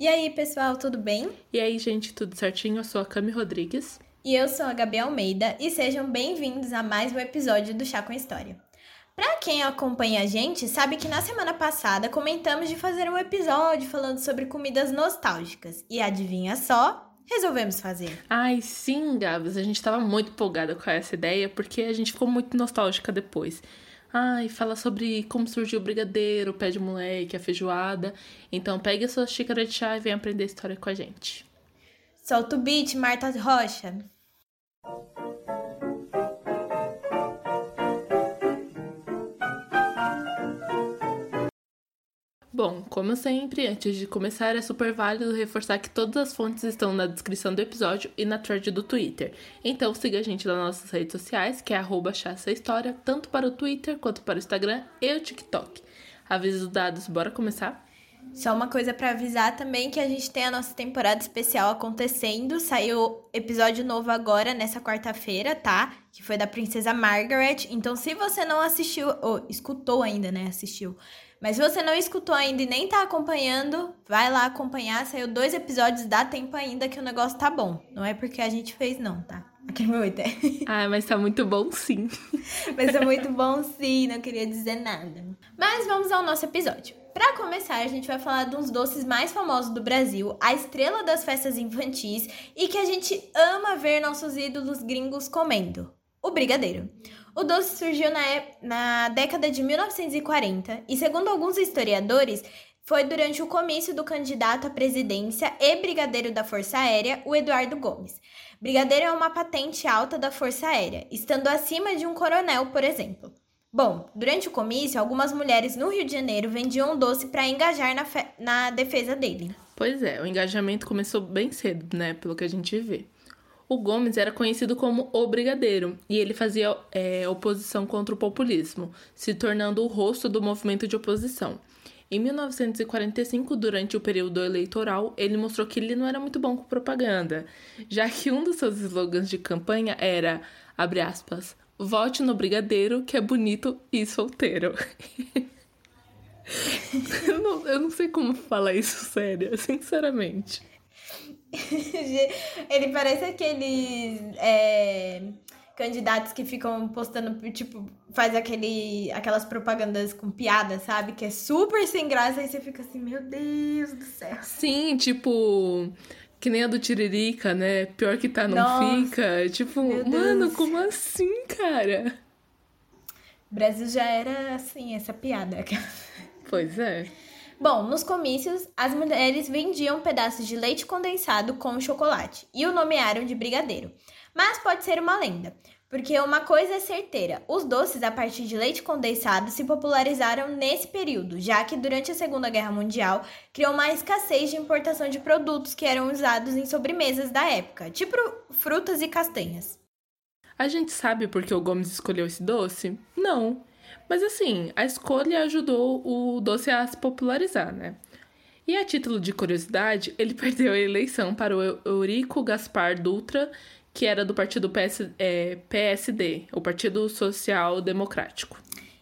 E aí, pessoal, tudo bem? E aí, gente, tudo certinho? Eu sou a Cami Rodrigues. E eu sou a Gabi Almeida e sejam bem-vindos a mais um episódio do Chá com História. Para quem acompanha a gente, sabe que na semana passada comentamos de fazer um episódio falando sobre comidas nostálgicas. E adivinha só? Resolvemos fazer. Ai, sim, Gabs, a gente tava muito empolgada com essa ideia porque a gente ficou muito nostálgica depois. Ai, fala sobre como surgiu o brigadeiro, o pé de moleque, a feijoada. Então pegue a sua xícara de chá e vem aprender história com a gente. Solta o beat, Marta Rocha. Bom, como sempre, antes de começar, é super válido reforçar que todas as fontes estão na descrição do episódio e na thread do Twitter. Então siga a gente nas nossas redes sociais, que é arroba História, tanto para o Twitter quanto para o Instagram e o TikTok. Avisos dados, bora começar? Só uma coisa para avisar também que a gente tem a nossa temporada especial acontecendo. Saiu episódio novo agora nessa quarta-feira, tá? Que foi da Princesa Margaret. Então, se você não assistiu ou escutou ainda, né, assistiu, mas se você não escutou ainda e nem tá acompanhando, vai lá acompanhar. Saiu dois episódios, dá tempo ainda que o negócio tá bom. Não é porque a gente fez, não, tá? Aqui é meu ideia. Ah, mas tá muito bom sim. mas tá muito bom sim, não queria dizer nada. Mas vamos ao nosso episódio. Para começar, a gente vai falar de uns doces mais famosos do Brasil, a estrela das festas infantis e que a gente ama ver nossos ídolos gringos comendo: o brigadeiro. O doce surgiu na, na década de 1940 e, segundo alguns historiadores, foi durante o comício do candidato à presidência e brigadeiro da Força Aérea, o Eduardo Gomes. Brigadeiro é uma patente alta da Força Aérea, estando acima de um coronel, por exemplo. Bom, durante o comício, algumas mulheres no Rio de Janeiro vendiam doce para engajar na, na defesa dele. Pois é, o engajamento começou bem cedo, né? Pelo que a gente vê. O Gomes era conhecido como o Brigadeiro e ele fazia é, oposição contra o populismo, se tornando o rosto do movimento de oposição. Em 1945, durante o período eleitoral, ele mostrou que ele não era muito bom com propaganda, já que um dos seus slogans de campanha era, abre aspas, vote no brigadeiro que é bonito e solteiro. eu, não, eu não sei como falar isso sério, sinceramente. ele parece aqueles é, candidatos que ficam postando, tipo, faz aquele, aquelas propagandas com piada, sabe? Que é super sem graça, e você fica assim, meu Deus do céu. Sim, tipo. Que nem a do Tiririca, né? Pior que tá, não Nossa, fica. Tipo, mano, como assim, cara? O Brasil já era assim, essa piada. Pois é. Bom, nos comícios, as mulheres vendiam pedaços de leite condensado com chocolate e o nomearam de brigadeiro. Mas pode ser uma lenda, porque uma coisa é certeira: os doces a partir de leite condensado se popularizaram nesse período, já que durante a Segunda Guerra Mundial criou uma escassez de importação de produtos que eram usados em sobremesas da época, tipo frutas e castanhas. A gente sabe por que o Gomes escolheu esse doce? Não. Mas assim, a escolha ajudou o doce a se popularizar, né? E a título de curiosidade, ele perdeu a eleição para o Eurico Gaspar Dutra, que era do partido PS, é, PSD, o Partido Social Democrático.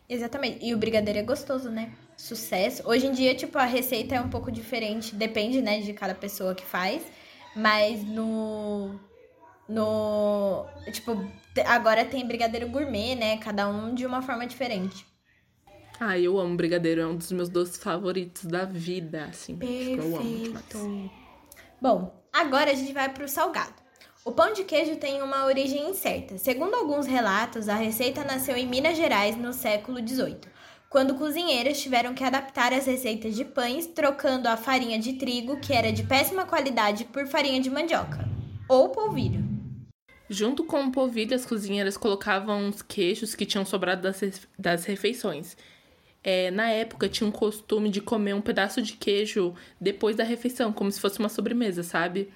Exatamente. E o brigadeiro é gostoso, né? Sucesso. Hoje em dia, tipo, a receita é um pouco diferente, depende, né, de cada pessoa que faz. Mas no. No. Tipo, agora tem brigadeiro gourmet, né? Cada um de uma forma diferente. Ah, eu amo brigadeiro, é um dos meus doces favoritos da vida, assim. Perfeito. Tipo, eu amo demais. Bom, agora a gente vai pro salgado. O pão de queijo tem uma origem incerta. Segundo alguns relatos, a receita nasceu em Minas Gerais no século XVIII, quando cozinheiras tiveram que adaptar as receitas de pães, trocando a farinha de trigo, que era de péssima qualidade, por farinha de mandioca ou polvilho. Junto com o polvilho, as cozinheiras colocavam os queijos que tinham sobrado das, das refeições. É, na época, tinha um costume de comer um pedaço de queijo depois da refeição, como se fosse uma sobremesa, sabe?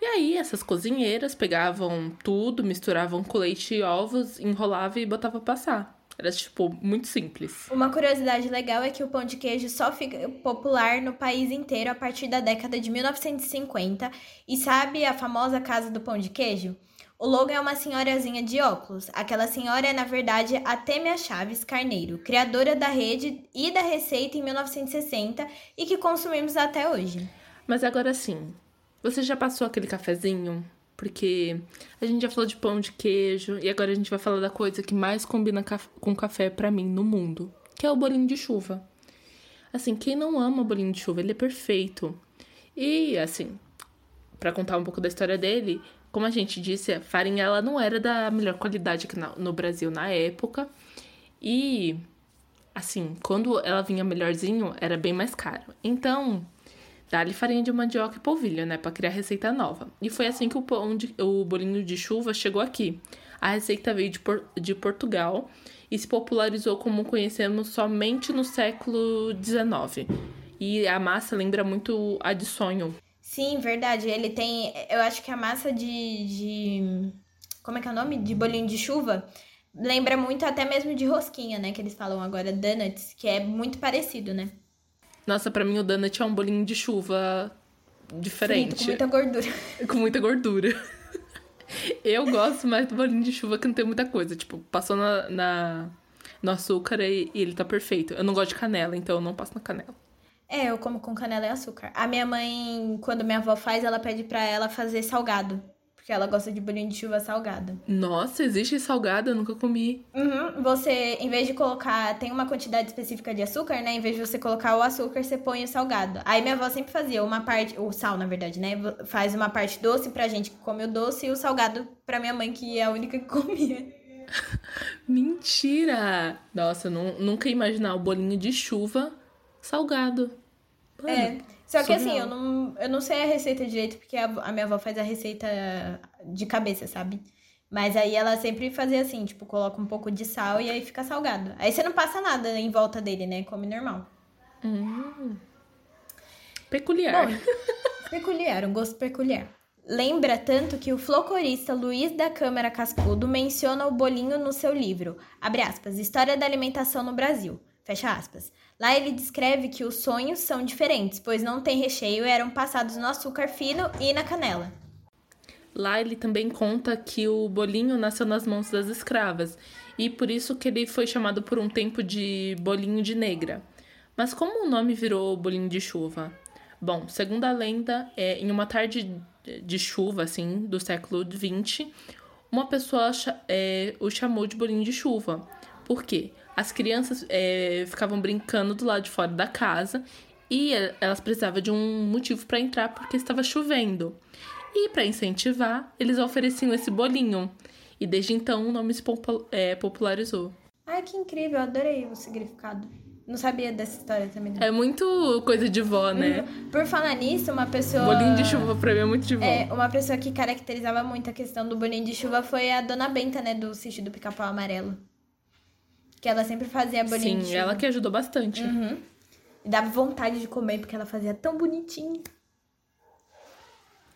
E aí, essas cozinheiras pegavam tudo, misturavam com leite e ovos, enrolavam e botavam pra passar. Era, tipo, muito simples. Uma curiosidade legal é que o pão de queijo só fica popular no país inteiro a partir da década de 1950. E sabe a famosa Casa do Pão de Queijo? O logo é uma senhorazinha de óculos. Aquela senhora é, na verdade, a Têmia Chaves Carneiro, criadora da rede e da receita em 1960 e que consumimos até hoje. Mas agora sim, você já passou aquele cafezinho? Porque a gente já falou de pão de queijo e agora a gente vai falar da coisa que mais combina com café para mim no mundo, que é o bolinho de chuva. Assim, quem não ama bolinho de chuva, ele é perfeito. E assim, para contar um pouco da história dele, como a gente disse, a farinha ela não era da melhor qualidade aqui no Brasil na época. E assim, quando ela vinha melhorzinho, era bem mais caro. Então, dá-lhe farinha de mandioca e polvilho, né, para criar receita nova. E foi assim que o pão de, o bolinho de chuva chegou aqui. A receita veio de, de Portugal e se popularizou como conhecemos somente no século XIX. E a massa lembra muito a de sonho. Sim, verdade. Ele tem. Eu acho que a massa de. de como é que é o nome? De bolinho de chuva. Lembra muito até mesmo de rosquinha, né? Que eles falam agora, donuts, que é muito parecido, né? Nossa, para mim o donut é um bolinho de chuva diferente. Frito, com muita gordura. com muita gordura. Eu gosto mais do bolinho de chuva que não tem muita coisa. Tipo, passou na, na no açúcar e, e, ele tá perfeito. Eu não gosto de canela, então eu não passo na canela. É, eu como com canela e açúcar. A minha mãe, quando minha avó faz, ela pede pra ela fazer salgado. Porque ela gosta de bolinho de chuva salgado. Nossa, existe salgado? Eu nunca comi. Uhum. Você, em vez de colocar, tem uma quantidade específica de açúcar, né? Em vez de você colocar o açúcar, você põe o salgado. Aí minha avó sempre fazia uma parte, o sal, na verdade, né? Faz uma parte doce pra gente que come o doce e o salgado pra minha mãe, que é a única que comia. Mentira! Nossa, eu não, nunca ia imaginar o bolinho de chuva salgado. Mano. É. Só que assim, eu não, eu não sei a receita direito, porque a, a, minha avó faz a receita de cabeça, sabe? Mas aí ela sempre fazia assim, tipo, coloca um pouco de sal e aí fica salgado. Aí você não passa nada em volta dele, né? Come normal. Hum. Peculiar. Bom, peculiar, um gosto peculiar. Lembra tanto que o flocorista Luiz da Câmara Cascudo menciona o bolinho no seu livro, abre aspas, História da Alimentação no Brasil, fecha aspas. Lá ele descreve que os sonhos são diferentes, pois não tem recheio e eram passados no açúcar fino e na canela. Lá ele também conta que o bolinho nasceu nas mãos das escravas e por isso que ele foi chamado por um tempo de bolinho de negra. Mas como o nome virou bolinho de chuva? Bom, segundo a lenda, é, em uma tarde de chuva, assim, do século XX, uma pessoa é, o chamou de bolinho de chuva. Por quê? As crianças é, ficavam brincando do lado de fora da casa e elas precisavam de um motivo para entrar porque estava chovendo. E para incentivar, eles ofereciam esse bolinho. E desde então o nome se é, popularizou. Ai, que incrível, eu adorei o significado. Não sabia dessa história também. Não. É muito coisa de vó, né? Uhum. Por falar nisso, uma pessoa. Bolinho de chuva pra mim é muito de vó. É, uma pessoa que caracterizava muito a questão do bolinho de chuva foi a dona Benta, né? Do sítio do Pica-Pau Amarelo. Que ela sempre fazia bolinho Sim, ela que ajudou bastante. Uhum. E dava vontade de comer, porque ela fazia tão bonitinho.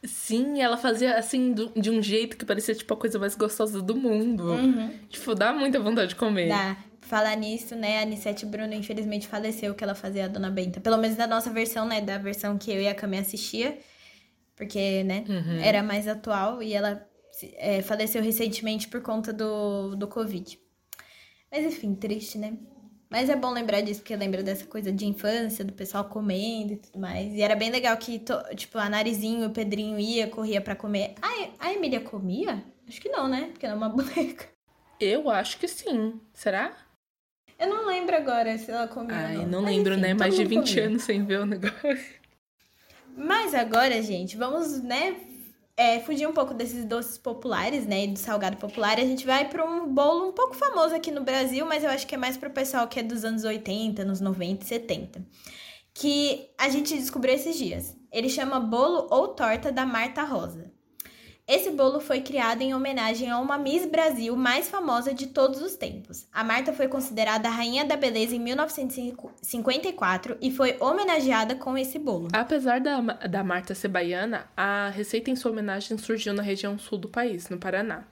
Sim, ela fazia assim, de um jeito que parecia tipo a coisa mais gostosa do mundo. Uhum. Tipo, dá muita vontade de comer. Dá. Falar nisso, né, a Anissete Bruno infelizmente faleceu, que ela fazia a Dona Benta. Pelo menos da nossa versão, né, da versão que eu e a Cami assistia. Porque, né, uhum. era mais atual. E ela é, faleceu recentemente por conta do, do Covid. Mas enfim, triste, né? Mas é bom lembrar disso, porque lembra dessa coisa de infância, do pessoal comendo e tudo mais. E era bem legal que, tipo, a Narizinho, o Pedrinho ia, corria para comer. A, a Emília comia? Acho que não, né? Porque ela é uma boneca. Eu acho que sim. Será? Eu não lembro agora se ela comia Ai, ou não. não lembro, enfim, né? Mais de 20 comia. anos sem ver o negócio. Mas agora, gente, vamos, né, é, fugir um pouco desses doces populares, né, e do salgado popular, a gente vai para um bolo um pouco famoso aqui no Brasil, mas eu acho que é mais para o pessoal que é dos anos 80, nos 90 e 70, que a gente descobriu esses dias. Ele chama bolo ou torta da Marta Rosa. Esse bolo foi criado em homenagem a uma Miss Brasil mais famosa de todos os tempos. A Marta foi considerada a rainha da beleza em 1954 e foi homenageada com esse bolo. Apesar da, da Marta ser baiana, a receita em sua homenagem surgiu na região sul do país, no Paraná.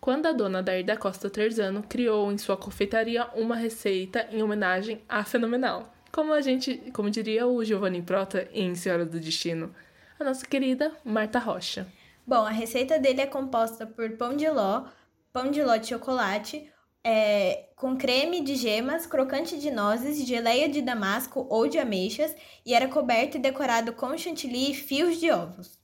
Quando a dona Dair da Costa Terzano criou em sua confeitaria uma receita em homenagem à Fenomenal. Como a gente, como diria o Giovanni Prota em Senhora do Destino, a nossa querida Marta Rocha. Bom, a receita dele é composta por pão de ló, pão de ló de chocolate, é, com creme de gemas, crocante de nozes, geleia de damasco ou de ameixas e era coberto e decorado com chantilly e fios de ovos.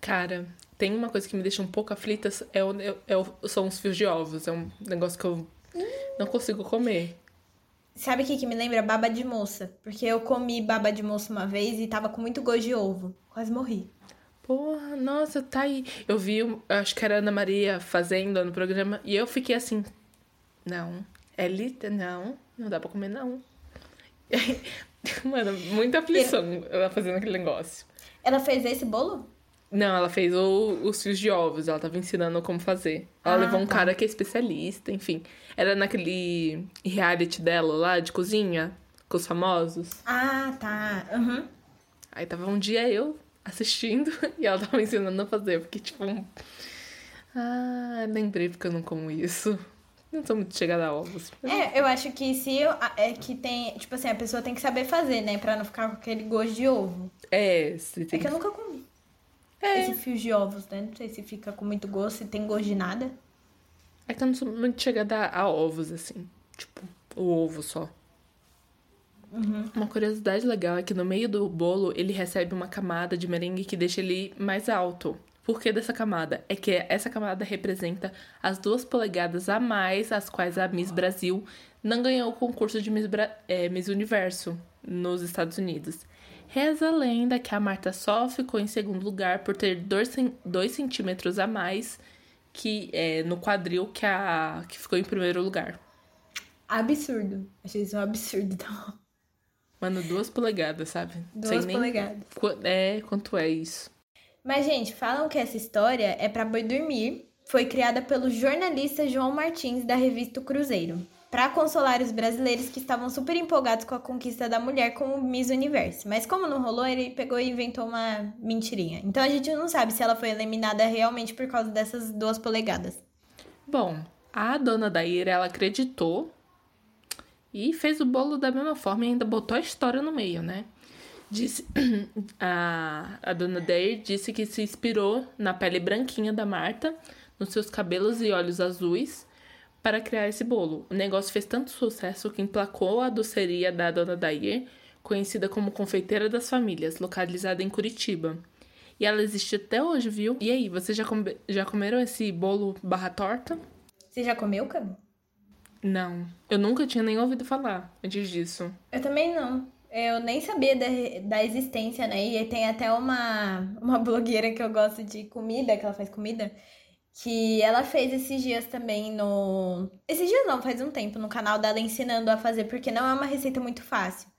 Cara, tem uma coisa que me deixa um pouco aflita, é o, é o, são os fios de ovos. É um negócio que eu não consigo comer. Sabe o que, que me lembra? Baba de moça. Porque eu comi baba de moça uma vez e tava com muito gosto de ovo. Quase morri. Porra, nossa, tá aí. Eu vi, acho que era a Ana Maria fazendo no programa, e eu fiquei assim, não. É lita? Não. Não dá pra comer, não. Mano, muita aflição ela fazendo aquele negócio. Ela fez esse bolo? Não, ela fez o, os fios de ovos. Ela tava ensinando como fazer. Ela ah, levou um tá. cara que é especialista, enfim. Era naquele reality dela lá, de cozinha, com os famosos. Ah, tá. Uhum. Aí tava um dia eu assistindo e ela tava ensinando a fazer. Porque, tipo... Ah, lembrei porque eu não como isso. Não sou muito chegada a ovos. É, eu acho que se eu, é que tem, tipo assim, a pessoa tem que saber fazer, né, para não ficar com aquele gosto de ovo. É, se tem É que eu nunca comi. É. Esse fio de ovos, né? Não sei se fica com muito gosto, se tem gosto de nada. É que eu não sou muito chegada a ovos, assim. Tipo, o ovo só. Uhum. Uma curiosidade legal é que no meio do bolo ele recebe uma camada de merengue que deixa ele mais alto. Por que dessa camada? É que essa camada representa as duas polegadas a mais as quais a Miss Brasil não ganhou o concurso de Miss, Bra é, Miss Universo nos Estados Unidos. Reza a lenda que a Marta só ficou em segundo lugar por ter 2 centímetros a mais que é, no quadril que a que ficou em primeiro lugar. Absurdo. Achei isso um absurdo. Então. Mano, duas polegadas, sabe? Duas polegadas. É, quanto é isso? Mas, gente, falam que essa história é para boi dormir. Foi criada pelo jornalista João Martins, da revista Cruzeiro, para consolar os brasileiros que estavam super empolgados com a conquista da mulher com o Miss Universo. Mas como não rolou, ele pegou e inventou uma mentirinha. Então a gente não sabe se ela foi eliminada realmente por causa dessas duas polegadas. Bom, a dona da ira, ela acreditou e fez o bolo da mesma forma e ainda botou a história no meio, né? Disse, a, a dona Deir disse que se inspirou na pele branquinha da Marta, nos seus cabelos e olhos azuis, para criar esse bolo. O negócio fez tanto sucesso que emplacou a doceria da dona Dair, conhecida como Confeiteira das Famílias, localizada em Curitiba. E ela existe até hoje, viu? E aí, vocês já, come já comeram esse bolo barra torta? Você já comeu, Cam? Não. Eu nunca tinha nem ouvido falar antes disso. Eu também não. Eu nem sabia da, da existência, né? E tem até uma, uma blogueira que eu gosto de comida, que ela faz comida, que ela fez esses dias também no. Esses dias não, faz um tempo, no canal dela ensinando a fazer, porque não é uma receita muito fácil.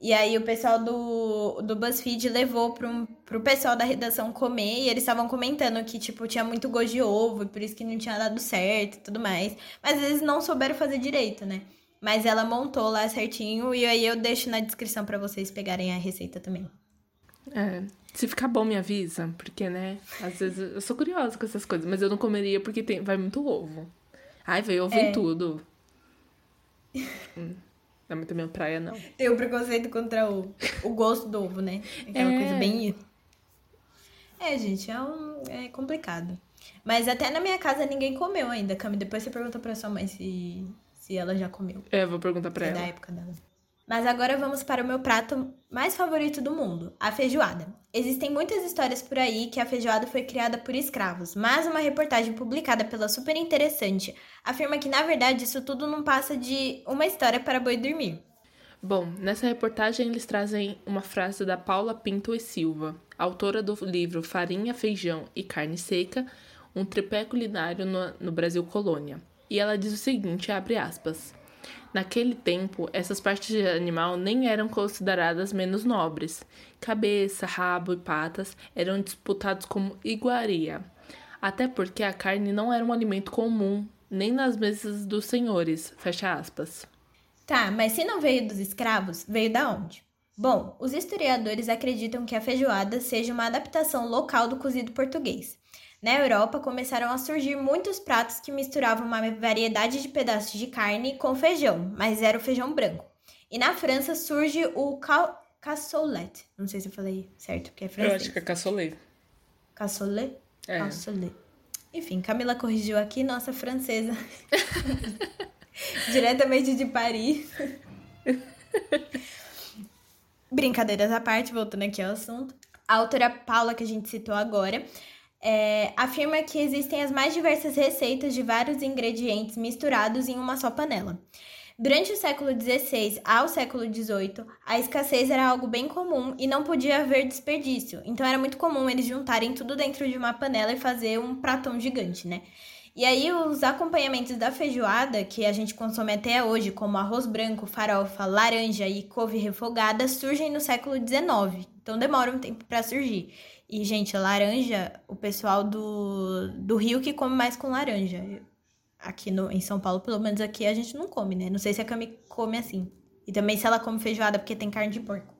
E aí o pessoal do, do BuzzFeed levou pro, pro pessoal da redação comer e eles estavam comentando que, tipo, tinha muito gosto de ovo e por isso que não tinha dado certo e tudo mais. Mas eles não souberam fazer direito, né? Mas ela montou lá certinho e aí eu deixo na descrição para vocês pegarem a receita também. É, se ficar bom me avisa, porque, né, às vezes eu sou curiosa com essas coisas, mas eu não comeria porque tem, vai muito ovo. Ai, vai ovo é. em tudo. hum, não é muito minha praia, não. Tem o preconceito contra o, o gosto do ovo, né? Aquela é. coisa bem... É, gente, é, um, é complicado. Mas até na minha casa ninguém comeu ainda, Cami. Depois você pergunta pra sua mãe se se ela já comeu. É, vou perguntar pra é ela. da época dela. Mas agora vamos para o meu prato mais favorito do mundo, a feijoada. Existem muitas histórias por aí que a feijoada foi criada por escravos, mas uma reportagem publicada pela Super Interessante afirma que na verdade isso tudo não passa de uma história para boi dormir. Bom, nessa reportagem eles trazem uma frase da Paula Pinto e Silva, autora do livro Farinha, Feijão e Carne Seca, um tripé culinário no, no Brasil Colônia e ela diz o seguinte, abre aspas. Naquele tempo, essas partes de animal nem eram consideradas menos nobres. Cabeça, rabo e patas eram disputados como iguaria. Até porque a carne não era um alimento comum, nem nas mesas dos senhores. Fecha aspas. Tá, mas se não veio dos escravos, veio da onde? Bom, os historiadores acreditam que a feijoada seja uma adaptação local do cozido português. Na Europa, começaram a surgir muitos pratos que misturavam uma variedade de pedaços de carne com feijão, mas era o feijão branco. E na França surge o ca cassoulet. Não sei se eu falei certo, porque é francês. Eu acho que é cassoulet. Cassoulet? É. Cassoulet. Enfim, Camila corrigiu aqui, nossa francesa. Diretamente de Paris. Brincadeiras à parte, voltando aqui ao assunto. A autora Paula, que a gente citou agora, é, afirma que existem as mais diversas receitas de vários ingredientes misturados em uma só panela. Durante o século XVI ao século XVIII, a escassez era algo bem comum e não podia haver desperdício, então era muito comum eles juntarem tudo dentro de uma panela e fazer um pratão gigante, né? E aí os acompanhamentos da feijoada, que a gente consome até hoje, como arroz branco, farofa, laranja e couve refogada, surgem no século XIX, então demora um tempo para surgir. E, gente, laranja, o pessoal do, do Rio que come mais com laranja. Aqui no, em São Paulo, pelo menos aqui, a gente não come, né? Não sei se a Cami come assim. E também se ela come feijoada, porque tem carne de porco.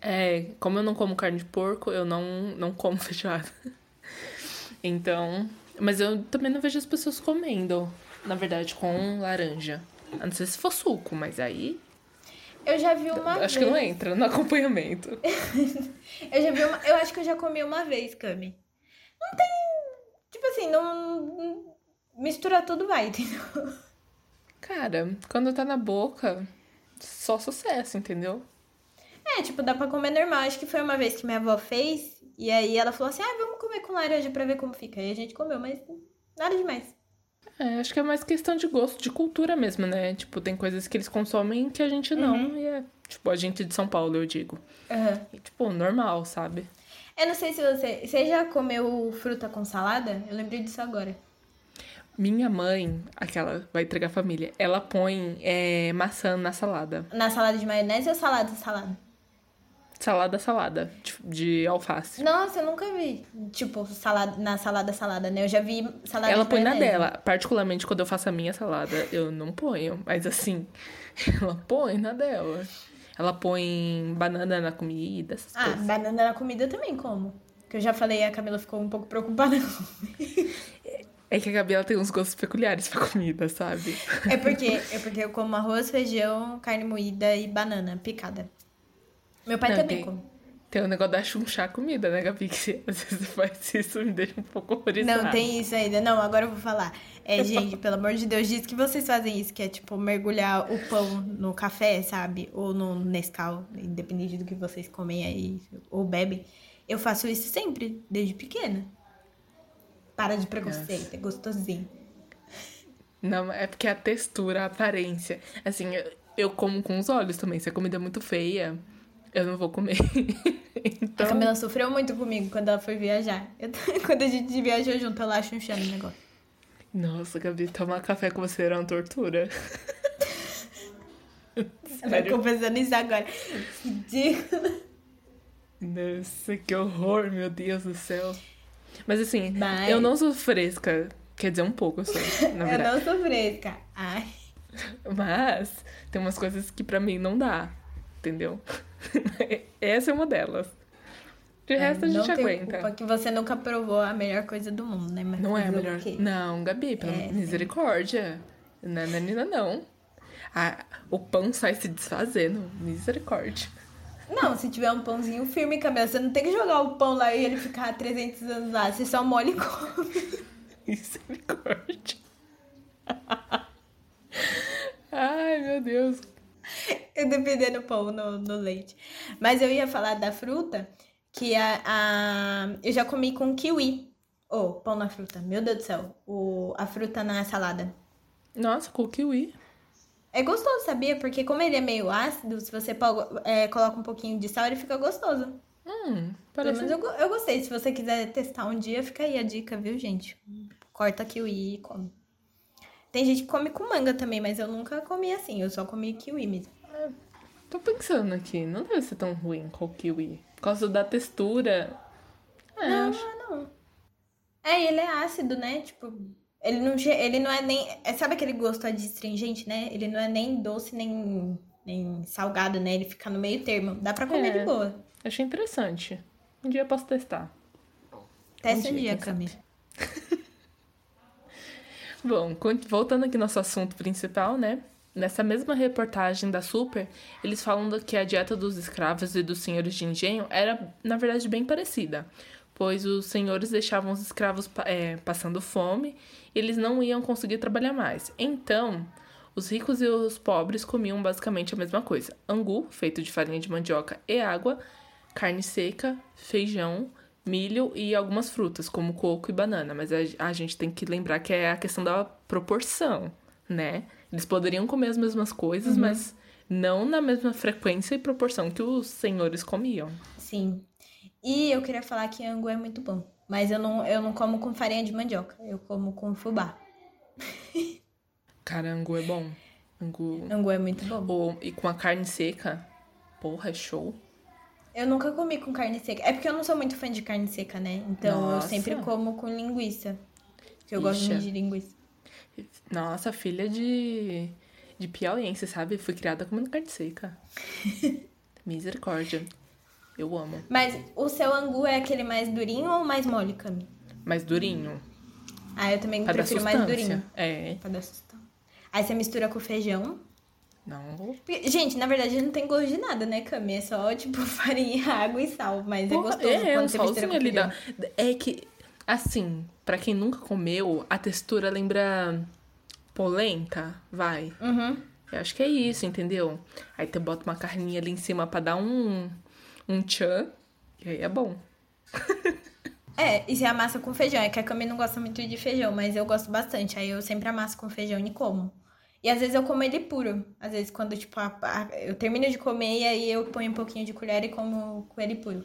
É, como eu não como carne de porco, eu não, não como feijoada. Então. Mas eu também não vejo as pessoas comendo, na verdade, com laranja. A não ser se for suco, mas aí eu já vi uma acho vez. Acho que não entra no acompanhamento. eu já vi uma. Eu acho que eu já comi uma vez, Cami. Não tem. Tipo assim, não. Mistura tudo vai, entendeu? Cara, quando tá na boca, só sucesso, entendeu? É, tipo, dá pra comer normal. Acho que foi uma vez que minha avó fez. E aí ela falou assim: ah, vamos comer com laranja pra ver como fica. E a gente comeu, mas nada demais. É, acho que é mais questão de gosto, de cultura mesmo, né? Tipo, tem coisas que eles consomem que a gente não. Uhum. E é, tipo, a gente de São Paulo, eu digo. Uhum. E, tipo, normal, sabe? Eu não sei se você. Você já comeu fruta com salada? Eu lembrei disso agora. Minha mãe, aquela vai entregar a família, ela põe é, maçã na salada. Na salada de maionese ou salada de salada? Salada salada, de, alface. Nossa, eu nunca vi. Tipo, salada, na salada salada, né? Eu já vi salada Ela de põe maionese. na dela. Particularmente quando eu faço a minha salada, eu não ponho. Mas assim, ela põe na dela. Ela põe banana na comida, essas ah, coisas. banana na comida eu também como. Que eu já falei, a Camila ficou um pouco preocupada É que a Gabi tem uns gostos peculiares pra comida, sabe? É porque, é porque eu como arroz, feijão, carne moída e banana picada. Meu pai Não, também tem. Tem o um negócio da chunchar a comida, né, Gabi? Que às vezes faz isso me deixa um pouco horrorizada. Não, tem isso ainda. Não, agora eu vou falar. É, gente, pelo amor de Deus, diz que vocês fazem isso, que é tipo mergulhar o pão no café, sabe? Ou no Nescau, independente do que vocês comem aí ou bebem. Eu faço isso sempre, desde pequena. Para de preconceito, Nossa. é gostosinho. Não, é porque a textura, a aparência. Assim, eu, eu como com os olhos também. Se a comida é muito feia, eu não vou comer. então... A Camila sofreu muito comigo quando ela foi viajar. Eu, quando a gente viajou junto, ela chunchando o negócio. Nossa, Gabi, tomar café com você era uma tortura. Vai confessando isso agora. Ridículo. Nossa, que horror, meu Deus do céu. Mas assim, Mas... eu não sou fresca. Quer dizer, um pouco eu sou, na verdade. eu não sou fresca. Ai. Mas tem umas coisas que pra mim não dá, entendeu? Essa é uma delas. De é, resto a gente não aguenta. Culpa que você nunca provou a melhor coisa do mundo, né? Mas não é a melhor. Não, Gabi, pela é, misericórdia. Não é menina, não. Ah, o pão sai se desfazendo. Misericórdia. Não, se tiver um pãozinho firme, Camila, você não tem que jogar o pão lá e ele ficar 300 anos lá. Você só molha e come. Misericórdia. Ai, meu Deus. Eu dependendo do pão no, no leite. Mas eu ia falar da fruta, que a, a eu já comi com kiwi. Oh, pão na fruta. Meu Deus do céu. O, a fruta na salada. Nossa, com kiwi. É gostoso, sabia? Porque como ele é meio ácido, se você é, coloca um pouquinho de sal, ele fica gostoso. Hum, parece... Eu, eu gostei. Se você quiser testar um dia, fica aí a dica, viu, gente? Corta kiwi e come. Tem gente que come com manga também, mas eu nunca comi assim. Eu só comi kiwi mesmo. É, tô pensando aqui. Não deve ser tão ruim com o kiwi. Por causa da textura. É, não, acho... não. É, ele é ácido, né? Tipo, ele não, ele não é nem. É, sabe aquele gosto adstringente, né? Ele não é nem doce, nem, nem salgado, né? Ele fica no meio termo. Dá pra comer é, de boa. Achei interessante. Um dia eu posso testar. Testa um dia, dia. Bom, voltando aqui no nosso assunto principal, né? Nessa mesma reportagem da Super, eles falam que a dieta dos escravos e dos senhores de engenho era, na verdade, bem parecida. pois os senhores deixavam os escravos é, passando fome e eles não iam conseguir trabalhar mais. Então, os ricos e os pobres comiam basicamente a mesma coisa: angu, feito de farinha de mandioca e água, carne seca, feijão, milho e algumas frutas, como coco e banana. Mas a, a gente tem que lembrar que é a questão da proporção, né? Eles poderiam comer as mesmas coisas, uhum. mas não na mesma frequência e proporção que os senhores comiam. Sim. E eu queria falar que angu é muito bom. Mas eu não, eu não como com farinha de mandioca. Eu como com fubá. Cara, angu é bom. Angu... Angu é muito bom. Ou, e com a carne seca. Porra, é show. Eu nunca comi com carne seca. É porque eu não sou muito fã de carne seca, né? Então Nossa. eu sempre como com linguiça. Porque eu Ixa. gosto muito de linguiça. Nossa, filha de, de piauiense, sabe? Fui criada comendo carne seca. Misericórdia. Eu amo. Mas o seu angu é aquele mais durinho ou mais mole, Cami? Mais durinho. Ah, eu também pra prefiro mais durinho. É. Pra dar Aí você mistura com feijão. Não. Gente, na verdade não tem gosto de nada, né, Cami? É só, tipo, farinha, água e sal. Mas é Porra, é gostoso é, quando você mistura com ali feijão. Dá... É que, assim, para quem nunca comeu, a textura lembra polenta, vai. Uhum. Eu acho que é isso, entendeu? Aí tu bota uma carninha ali em cima pra dar um, um tchan, e aí é bom. é, e você amassa com feijão. É que a Cami não gosta muito de feijão, mas eu gosto bastante. Aí eu sempre amasso com feijão e como. E às vezes eu como ele puro. Às vezes quando, tipo, a, a, eu termino de comer e aí eu ponho um pouquinho de colher e como com ele puro.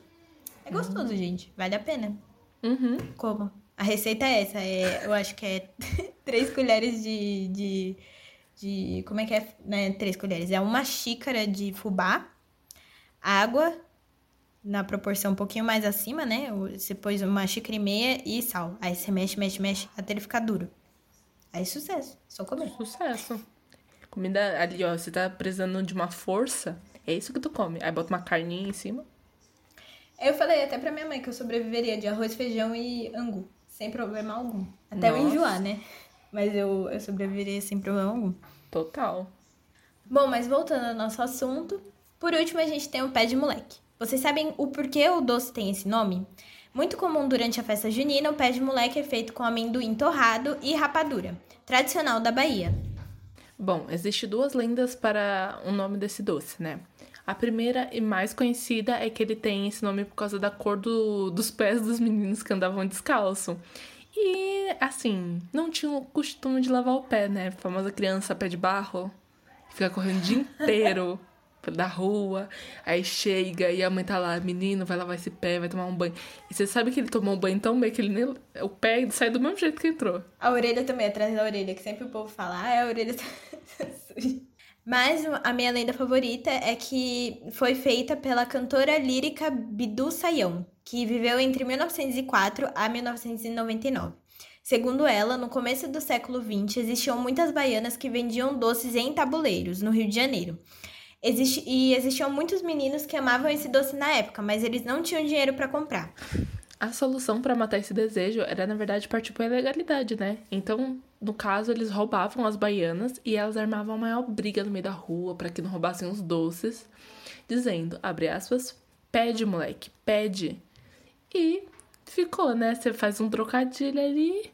É gostoso, uhum. gente. Vale a pena. Uhum. Como? A receita é essa. É, eu acho que é três colheres de, de, de. Como é que é? Né? Três colheres. É uma xícara de fubá, água, na proporção um pouquinho mais acima, né? Você pôs uma xícara e meia e sal. Aí você mexe, mexe, mexe até ele ficar duro. Aí sucesso. Só comer. Sucesso. Comida ali, ó. Você tá precisando de uma força. É isso que tu come. Aí bota uma carninha em cima. Eu falei até pra minha mãe que eu sobreviveria de arroz, feijão e angu sem problema algum. Até Nossa. eu enjoar, né? Mas eu, eu sobreviveria sem problema algum. Total. Bom, mas voltando ao nosso assunto, por último a gente tem o pé de moleque. Vocês sabem o porquê o doce tem esse nome? Muito comum durante a festa junina, o pé de moleque é feito com amendoim torrado e rapadura, tradicional da Bahia. Bom, existem duas lendas para o nome desse doce, né? A primeira e mais conhecida é que ele tem esse nome por causa da cor do, dos pés dos meninos que andavam descalço. E, assim, não tinha o costume de lavar o pé, né? A famosa criança pé de barro. Fica correndo o dia inteiro da rua. Aí chega e a mãe tá lá, menino, vai lavar esse pé, vai tomar um banho. E você sabe que ele tomou um banho tão bem que ele nem. O pé sai do mesmo jeito que entrou. A orelha também, atrás da orelha, que sempre o povo fala, ah, a orelha tá suja. Mas a minha lenda favorita é que foi feita pela cantora lírica Bidu Sayão, que viveu entre 1904 a 1999. Segundo ela, no começo do século XX, existiam muitas baianas que vendiam doces em tabuleiros, no Rio de Janeiro. E existiam muitos meninos que amavam esse doce na época, mas eles não tinham dinheiro para comprar. A solução para matar esse desejo era, na verdade, partir para ilegalidade, né? Então, no caso, eles roubavam as baianas e elas armavam a maior briga no meio da rua para que não roubassem os doces, dizendo, abre aspas, pede, moleque, pede. E ficou, né? Você faz um trocadilho ali,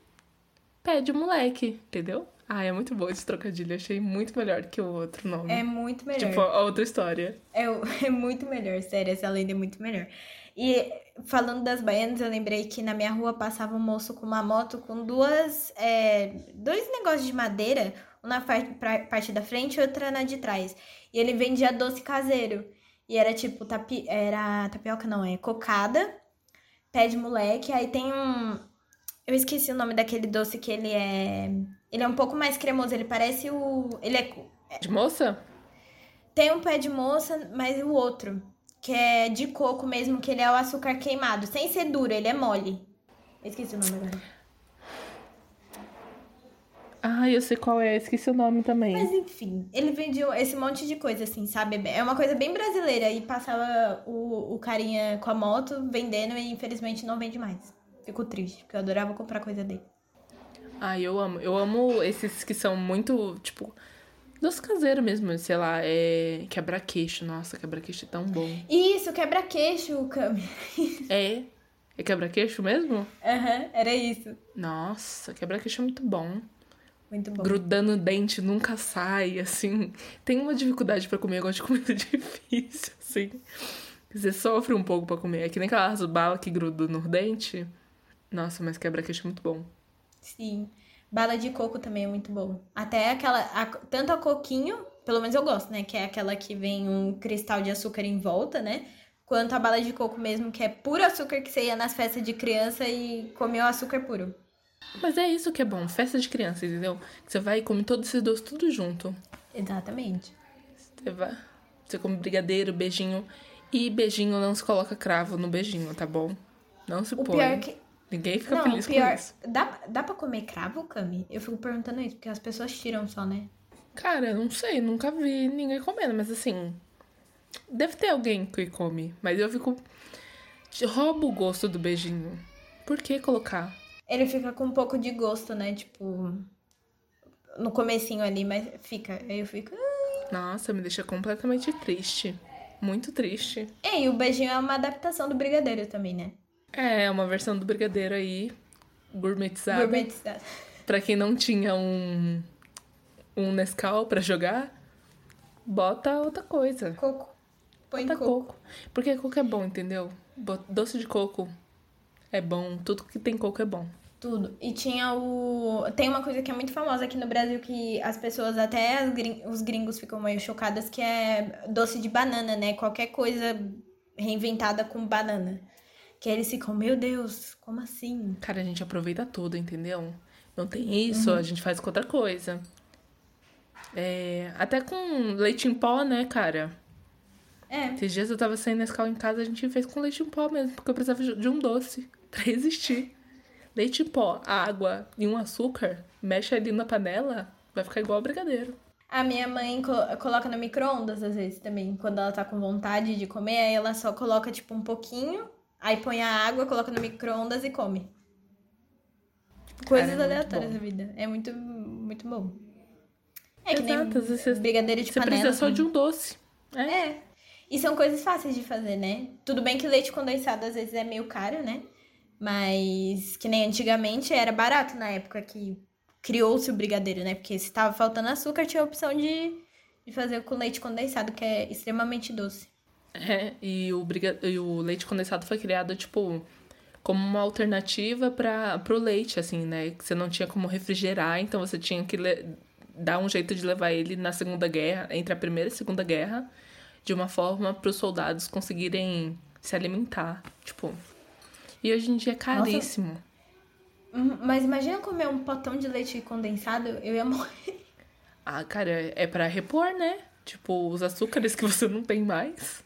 pede, moleque, entendeu? Ah, é muito bom esse trocadilho. Achei muito melhor que o outro nome. É muito melhor. Tipo, a outra história. É, é muito melhor, sério. Essa lenda é muito melhor. E falando das baianas, eu lembrei que na minha rua passava um moço com uma moto com duas. É, dois negócios de madeira, um na parte da frente e outra na de trás. E ele vendia doce caseiro. E era tipo, tapi, era tapioca, não, é cocada, pé de moleque. Aí tem um. Eu esqueci o nome daquele doce que ele é. Ele é um pouco mais cremoso, ele parece o. Ele é. De moça? Tem um pé de moça, mas o outro que é de coco mesmo, que ele é o açúcar queimado, sem ser duro, ele é mole. esqueci o nome agora. Ah, eu sei qual é, esqueci o nome também. Mas enfim, ele vendia esse monte de coisa, assim, sabe? É uma coisa bem brasileira. E passava o, o carinha com a moto vendendo e infelizmente não vende mais. Fico triste, porque eu adorava comprar coisa dele. Ah, eu amo. Eu amo esses que são muito, tipo, Doce caseiro mesmo, sei lá, é quebra-queixo. Nossa, quebra-queixo é tão bom. Isso, quebra-queixo, Cami. é. É quebra-queixo mesmo? Aham, era isso. Nossa, quebra-queixo é muito bom. Muito bom. Grudando o dente, nunca sai, assim. Tem uma dificuldade pra comer, eu gosto de comida difícil, assim. Você sofre um pouco pra comer. É que nem aquelas balas que grudam no dente. Nossa, mas quebra-queixo é muito bom. Sim. Bala de coco também é muito bom. Até aquela. A, tanto a coquinho, pelo menos eu gosto, né? Que é aquela que vem um cristal de açúcar em volta, né? Quanto a bala de coco mesmo, que é puro açúcar que você ia nas festas de criança e comia o açúcar puro. Mas é isso que é bom, festa de criança, entendeu? Você vai e come todos esses doces tudo junto. Exatamente. Você vai. Você come brigadeiro, beijinho. E beijinho não se coloca cravo no beijinho, tá bom? Não se O põe. pior que. Ninguém fica Não, feliz pior. com isso. Dá, dá pra comer cravo, Cami? Eu fico perguntando isso, porque as pessoas tiram só, né? Cara, eu não sei, nunca vi ninguém comendo, mas assim. Deve ter alguém que come, mas eu fico. Rouba o gosto do beijinho. Por que colocar? Ele fica com um pouco de gosto, né? Tipo. No comecinho ali, mas fica. Aí eu fico. Nossa, me deixa completamente triste. Muito triste. É, e o beijinho é uma adaptação do brigadeiro também, né? É, uma versão do brigadeiro aí, gourmetizada. Gourmetizado. Pra quem não tinha um, um Nescau pra jogar, bota outra coisa. Coco. Põe Bota coco. coco. Porque coco é bom, entendeu? Doce de coco é bom. Tudo que tem coco é bom. Tudo. E tinha o. Tem uma coisa que é muito famosa aqui no Brasil que as pessoas, até os gringos ficam meio chocadas, que é doce de banana, né? Qualquer coisa reinventada com banana. Que eles ficam, meu Deus, como assim? Cara, a gente aproveita tudo, entendeu? Não tem isso, a gente faz com outra coisa. É, até com leite em pó, né, cara? É. Esses dias eu tava sem Nescau em casa, a gente fez com leite em pó mesmo, porque eu precisava de um doce pra existir. Leite em pó, água e um açúcar, mexe ali na panela, vai ficar igual brigadeiro. A minha mãe co- coloca no micro-ondas às vezes também. Quando ela tá com vontade de comer, aí ela só coloca tipo um pouquinho, aí põe a água, coloca no micro-ondas e come. Tipo, Coisas Cara, é aleatórias da vida. É muito, muito bom. É que Exato, você- nem brigadeiro de Você panela. precisa só de um doce. É. É. E são coisas fáceis de fazer, né? Tudo bem que leite condensado às vezes é meio caro, né? Mas que nem antigamente era barato na época que criou-se o brigadeiro, né? Porque se tava faltando açúcar, tinha a opção de, de fazer com leite condensado, que é extremamente doce. É, e o, briga... e o leite condensado foi criado, tipo, como uma alternativa para pro leite, assim, né? Que você não tinha como refrigerar, então você tinha que le- dar um jeito de levar ele na Segunda Guerra, entre a Primeira e a Segunda Guerra, de uma forma para os soldados conseguirem se alimentar, tipo. E hoje em dia é caríssimo. Hum, Mas imagina comer um potão de leite condensado, eu ia morrer. Ah, cara, é para repor, né? Tipo, os açúcares que você não tem mais.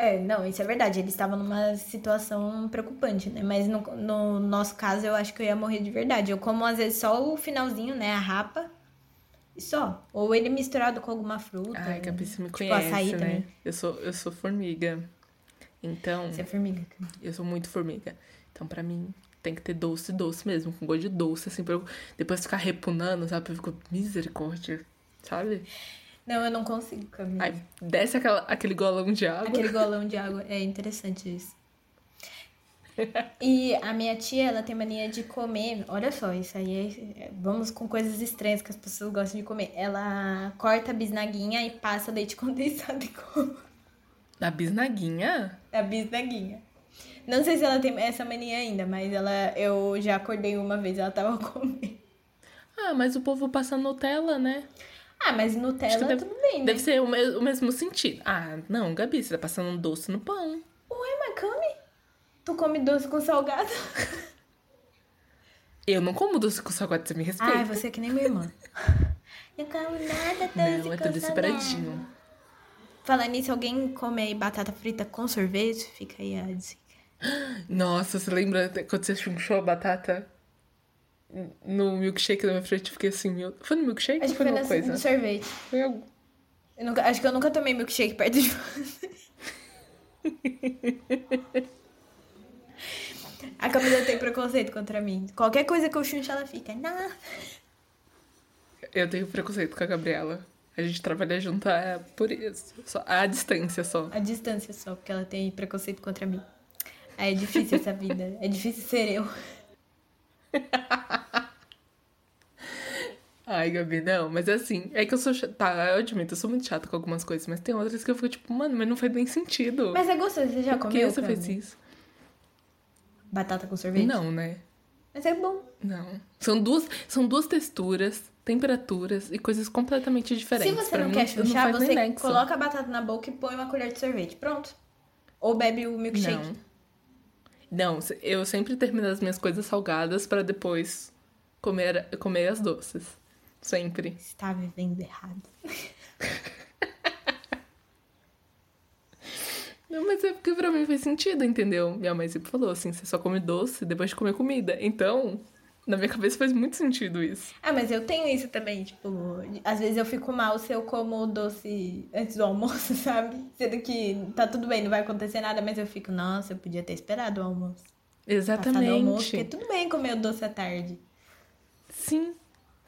É, não, isso é verdade. Eles estavam numa situação preocupante, né? Mas no, no nosso caso, eu acho que eu ia morrer de verdade. Eu como, às vezes, só o finalzinho, né? A rapa. E só. Ou ele misturado com alguma fruta. Ai, que a Pissi me Tipo, conhece, açaí né? também. Eu sou, eu sou formiga. Então, Você é formiga. eu sou muito formiga. Então, pra mim, tem que ter doce, doce mesmo, com gosto de doce, assim, pra eu depois ficar repunando, sabe? Eu fico, misericórdia, sabe? Não, eu não consigo, Camila. Aí desce aquela, aquele golão de água. Aquele golão de água. É interessante isso. E a minha tia, ela tem mania de comer. Olha só, isso aí é. Vamos com coisas estranhas que as pessoas gostam de comer. Ela corta a bisnaguinha e passa leite condensado e come. Da bisnaguinha? A bisnaguinha. Não sei se ela tem essa mania ainda, mas ela eu já acordei uma vez, ela tava comendo. Ah, mas o povo passa Nutella, né? Ah, mas Nutella deve, tudo bem, né? deve ser o, me- o mesmo sentido. Ah, não, Gabi, você tá passando um doce no pão. Ué, mas come? Tu come doce com salgado? Eu não como doce com salgado, você me respeita. Ai, você é que nem minha irmã. Eu como nada doce não, é tudo separadinho. Falando nisso, alguém come aí batata frita com sorvete? Fica aí a dica. Nossa, você lembra quando você chunchou a batata no milkshake na minha frente? Fiquei assim, meu... Foi no milkshake Acho que foi foi coisa? no sorvete. Foi algo... Eu nunca- acho que eu nunca tomei milkshake perto de você. A Camila tem preconceito contra mim. Qualquer coisa que eu chuncho, ela fica. Não. Eu tenho preconceito com a Gabriela. A gente trabalha junto é por isso. Só, à distância só. A distância só, porque ela tem preconceito contra mim. É difícil essa vida. É difícil ser eu. Ai, Gabi, não, mas é assim, é que eu sou chata, tá, eu admito, eu sou muito chata com algumas coisas, mas tem outras que eu fico tipo, mano, mas não faz nem sentido. Mas é gostoso, você já Por comeu? que você fez isso? Batata com sorvete? Não, né? Mas é bom. Não. São duas, são duas texturas, temperaturas e coisas completamente diferentes. Se você Pra não mim, quer chuchar, você coloca a batata na boca e põe uma colher de sorvete. Pronto. Ou bebe o milkshake. Não. Não, eu sempre termino as minhas coisas salgadas pra depois comer, comer as doces. Sempre. Você tá vivendo errado. Não, mas é porque pra mim faz sentido, entendeu? Minha mãe sempre falou assim, você só come doce depois de comer comida. Então, na minha cabeça faz muito sentido isso. Ah, mas eu tenho isso também, tipo, às vezes eu fico mal se eu como doce antes do almoço, sabe? Sendo que tá tudo bem, não vai acontecer nada, mas eu fico, nossa, eu podia ter esperado o almoço. Passado o almoço, porque Exatamente. tudo bem comer o doce à tarde. Sim.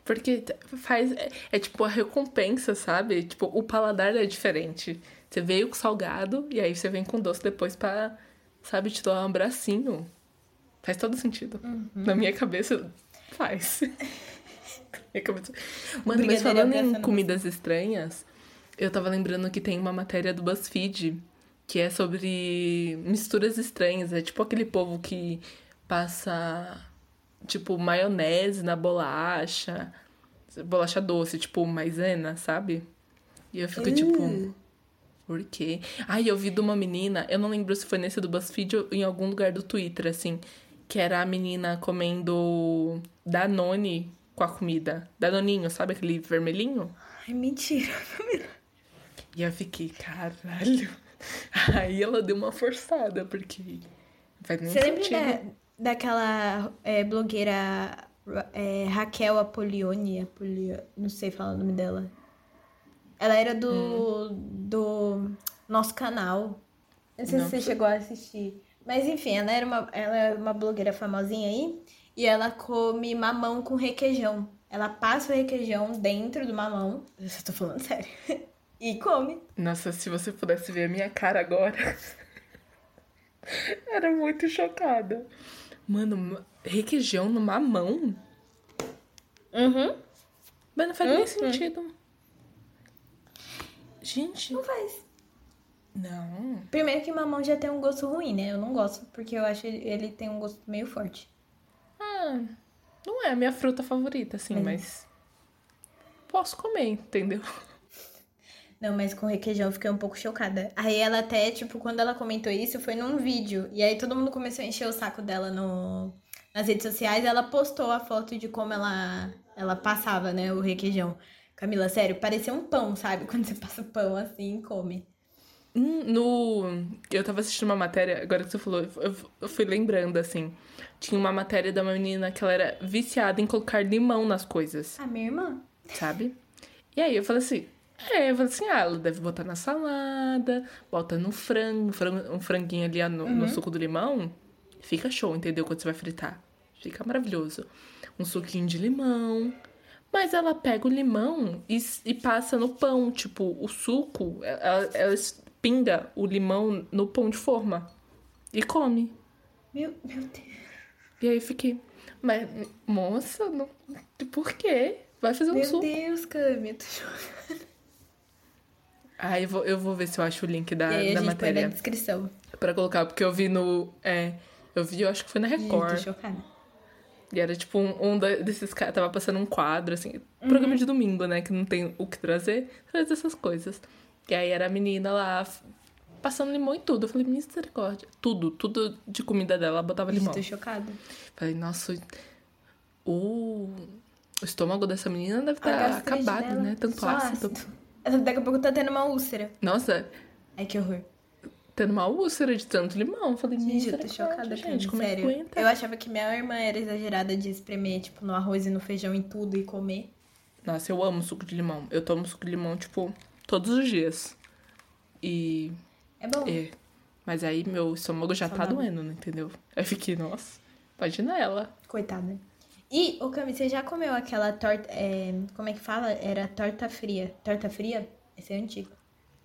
Porque faz. É, é tipo a recompensa, sabe? Tipo, o paladar é diferente. Você veio com salgado e aí você vem com doce depois pra, sabe, te dar um abracinho. Faz todo sentido. Uhum. Na minha cabeça, faz. Na minha cabeça. Mano, mas falando em comidas estranhas, eu tava lembrando que tem uma matéria do BuzzFeed que é sobre misturas estranhas. É tipo aquele povo que passa, tipo, maionese na bolacha, bolacha doce, tipo maisena, sabe? E eu fico tipo, Uh. por quê? Ai, eu vi de uma menina, eu não lembro se foi nesse do BuzzFeed ou em algum lugar do Twitter, assim, que era a menina comendo Danone com a comida. Danoninho, sabe aquele vermelhinho? Ai, mentira. E eu fiquei, caralho. Aí ela deu uma forçada, porque faz nem Você lembra sentido. da, daquela é, blogueira é, Raquel Apolioni? Apolio, não sei falar o nome dela. Ela era do, do nosso canal. Não sei Não se você chegou a assistir. Mas enfim, ela era uma, ela é uma blogueira famosinha aí. E ela come mamão com requeijão. Ela passa o requeijão dentro do mamão. Eu só tô falando sério. E come. Nossa, se você pudesse ver a minha cara agora. Era muito chocada. Mano, ma- requeijão no mamão? Uhum. Mas não faz nem Uhum. sentido. Gente, Não faz. Não. Primeiro que mamão já tem um gosto ruim, né? Eu não gosto, porque eu acho ele, ele tem um gosto meio forte. Ah, não é a minha fruta favorita, assim, Mas- mas. Posso comer, entendeu? Não, mas com requeijão eu fiquei um pouco chocada. Aí ela até, tipo, quando ela comentou isso, foi num vídeo. E aí todo mundo começou a encher o saco dela no, nas redes sociais. Ela postou a foto de como ela, ela passava, né, o requeijão. Camila, sério, parecia um pão, sabe? Quando você passa o pão assim e come. Hum, No. Eu tava assistindo uma matéria, agora que você falou, eu, fui lembrando, assim. Tinha uma matéria da uma menina que ela era viciada em colocar limão nas coisas. Ah, minha irmã? sabe? E aí eu falei assim, é, eu falei assim, ah, ela deve botar na salada, bota no frango, um franguinho ali no, no suco do limão, fica show, entendeu? Quando você vai fritar. Fica maravilhoso. Um suquinho de limão. Mas ela pega o limão e, e passa no pão, tipo, o suco, ela, ela pinga o limão no pão de forma e come. Meu, meu Deus. E aí eu fiquei, mas, moça, não, por quê? Vai fazer um Meu suco. Deus, Cami, eu tô chocada. Ah, eu vou, eu vou ver se eu acho o link da, E aí a da gente põe matéria na descrição. pra colocar, porque eu vi no. É, eu vi, eu acho que foi na Gente, tô Record. chocada. E era tipo um, um desses caras. Tava passando um quadro, assim. Uhum. Programa de domingo, né? Que não tem o que trazer. Traz essas coisas. E aí era a menina lá passando limão em tudo. Eu falei, misericórdia. Tudo, tudo de comida dela, ela botava limão. tô chocada. Falei, nossa, o, o estômago dessa menina deve estar gastrite acabado, dela, né? Tanto ácido. Ela Daqui a pouco tá tendo uma úlcera. Nossa, Ai, que horror. tendo uma úlcera de tanto limão. Eu falei, Gente, eu tô chocada, gente, como é que sério. aguenta? Eu achava que minha irmã era exagerada de espremer, tipo, no arroz e no feijão em tudo e comer. Nossa, eu amo suco de limão. Eu tomo suco de limão, tipo, todos os dias. E. É bom. É. Mas aí meu estômago já tá doendo, né? Entendeu? Aí eu fiquei, nossa, imagina ela. Coitada. E, ô Cami, você já comeu aquela torta. é, como é que fala? Era torta fria. Torta fria? Esse é antigo.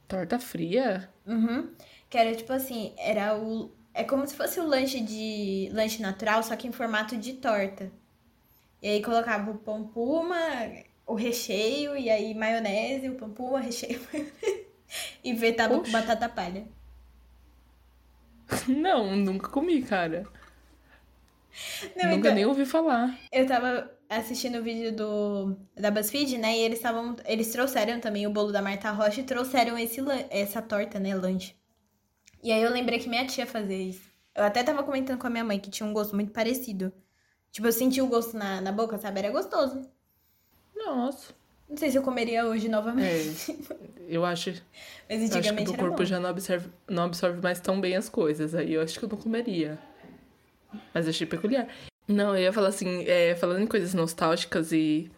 Torta fria? Uhum. Que era tipo assim, era o, É como se fosse o lanche de lanche natural, só que em formato de torta. E aí colocava o pão puma, o recheio, e aí maionese, o pão puma, recheio. e vetava com batata palha. Não, nunca comi, cara. Não, nunca então, nem ouvi falar. Eu tava assistindo o vídeo do, da BuzzFeed, né? E eles estavam. Eles trouxeram também o bolo da Marta Rocha e trouxeram esse, essa torta, né? Lanche. E aí eu lembrei que minha tia fazia isso. Eu até tava comentando com a minha mãe que tinha um gosto muito parecido. Tipo, eu senti o gosto na, na boca, sabe? Era gostoso. Nossa. Não sei se eu comeria hoje novamente. É, eu acho. Mas antigamente acho que o corpo bom. já não absorve, não absorve mais tão bem as coisas. Aí eu acho que eu não comeria. Mas achei peculiar. Não, eu ia falar assim, é, falando em coisas nostálgicas e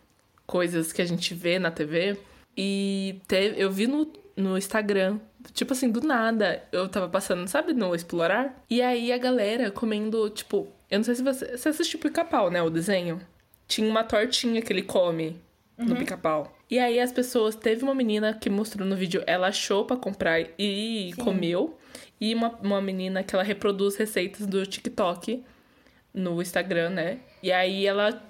coisas que a gente vê na TV. E teve, eu vi no, no Instagram, tipo assim, do nada, eu tava passando, sabe, no Explorar? E aí a galera comendo, tipo, eu não sei se você. Você assistiu pica-pau, né? O desenho? Tinha uma tortinha que ele come no pica-pau. E aí as pessoas. Teve uma menina que mostrou no vídeo, ela achou pra comprar e Sim. comeu. E uma, uma menina que ela reproduz receitas do TikTok no Instagram, né? E aí ela.